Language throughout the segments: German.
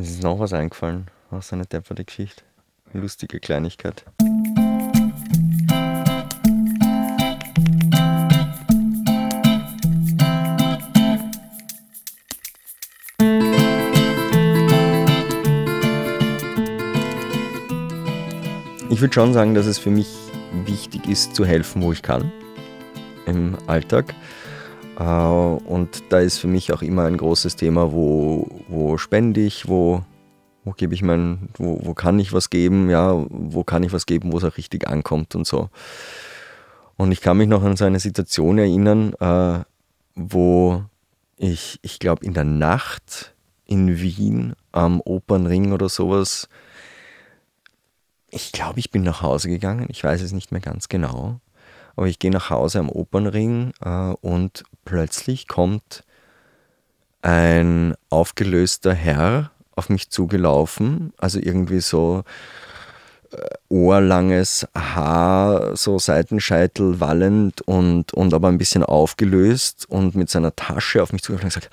Es ist noch was eingefallen aus einer depperte Geschichte. Lustige Kleinigkeit. Ich würde schon sagen, dass es für mich wichtig ist, zu helfen, wo ich kann im Alltag. Äh, und da ist für mich auch immer ein großes Thema, wo, wo spende ich, wo, wo gebe ich mein, wo, wo kann ich was geben, ja, wo kann ich was geben, wo es auch richtig ankommt und so. Und ich kann mich noch an so eine Situation erinnern, äh, wo ich, ich glaube, in der Nacht in Wien am Opernring oder sowas, ich glaube, ich bin nach Hause gegangen, ich weiß es nicht mehr ganz genau, aber ich gehe nach Hause am Opernring äh, und plötzlich kommt ein aufgelöster Herr auf mich zugelaufen, also irgendwie so äh, ohrlanges Haar, so Seitenscheitel wallend und, und aber ein bisschen aufgelöst und mit seiner Tasche auf mich zugelaufen und gesagt,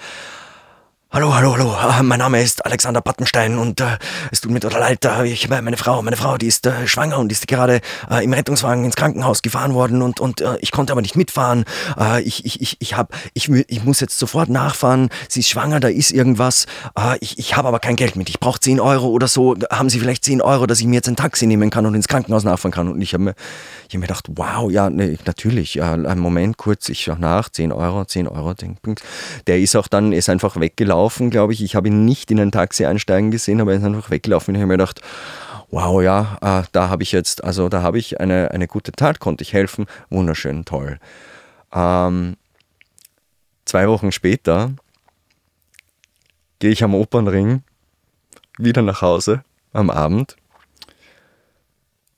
Hallo, hallo, hallo, ah, mein Name ist Alexander Battenstein und äh, es tut mir total leid, äh, ich, meine Frau, meine Frau, die ist äh, schwanger und ist gerade äh, im Rettungswagen ins Krankenhaus gefahren worden und, und äh, ich konnte aber nicht mitfahren. Äh, ich, ich, ich, ich, hab, ich, ich muss jetzt sofort nachfahren, sie ist schwanger, da ist irgendwas. Ich ich habe aber kein Geld mit, ich brauche 10 Euro oder so. Haben Sie vielleicht 10 Euro, dass ich mir jetzt ein Taxi nehmen kann und ins Krankenhaus nachfahren kann? Und ich habe mir, hab mir gedacht, wow, ja, nee, natürlich, einen Moment kurz, ich schaue nach, 10 Euro, 10 Euro, der ist auch dann, ist einfach weggelaufen gelaufen, glaube ich. Ich habe ihn nicht in ein Taxi einsteigen gesehen, aber er ist einfach weggelaufen. Ich habe mir gedacht, wow, ja, äh, da habe ich jetzt, also da habe ich eine, eine gute Tat, konnte ich helfen. Wunderschön, toll. Ähm, zwei Wochen später gehe ich am Opernring wieder nach Hause am Abend,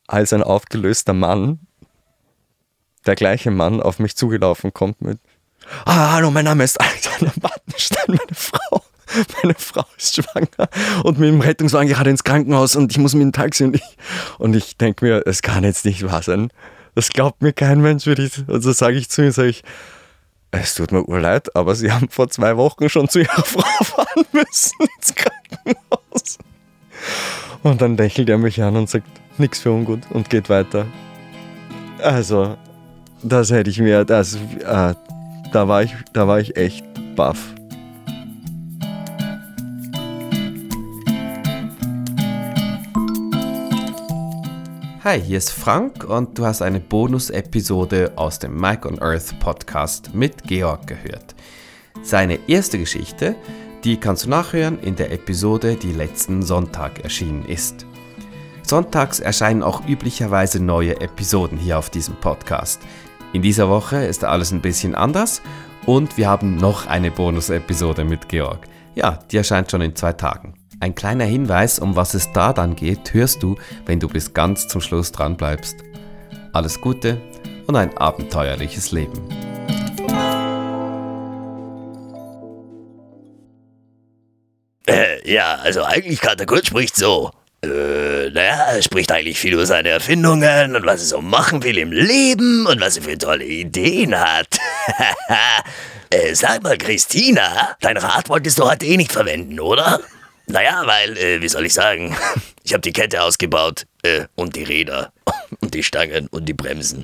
als ein aufgelöster Mann, der gleiche Mann, auf mich zugelaufen kommt mit Ah, hallo, mein Name ist Alexander Bartenstein, meine Frau. Meine Frau ist schwanger und mit dem Rettungswagen gerade ins Krankenhaus und ich muss mit dem Taxi und ich, und ich denke mir, es kann jetzt nicht wahr sein. Das glaubt mir kein Mensch, würde ich, also sage ich zu ihm, sage ich, es tut mir urleid, aber Sie haben vor zwei Wochen schon zu Ihrer Frau fahren müssen ins Krankenhaus. Und dann lächelt er mich an und sagt, nichts für ungut und geht weiter. Also, das hätte ich mir, das, äh, da war ich, da war ich echt baff. Hi, hier ist Frank und du hast eine Bonus-Episode aus dem Mike on Earth Podcast mit Georg gehört. Seine erste Geschichte, die kannst du nachhören in der Episode, die letzten Sonntag erschienen ist. Sonntags erscheinen auch üblicherweise neue Episoden hier auf diesem Podcast. In dieser Woche ist alles ein bisschen anders und wir haben noch eine Bonus-Episode mit Georg. Ja, die erscheint schon in zwei Tagen. Ein kleiner Hinweis, um was es da dann geht, hörst du, wenn du bis ganz zum Schluss dran bleibst. Alles Gute und ein abenteuerliches Leben. Äh, ja, also eigentlich Katakurt spricht so. Äh, naja, er spricht eigentlich viel über seine Erfindungen und was er so machen will im Leben und was er für tolle Ideen hat. äh, sag mal, Christina, dein Rad wolltest du heute eh nicht verwenden, oder? Naja, weil, äh, wie soll ich sagen, ich habe die Kette ausgebaut äh, und die Räder und die Stangen und die Bremsen.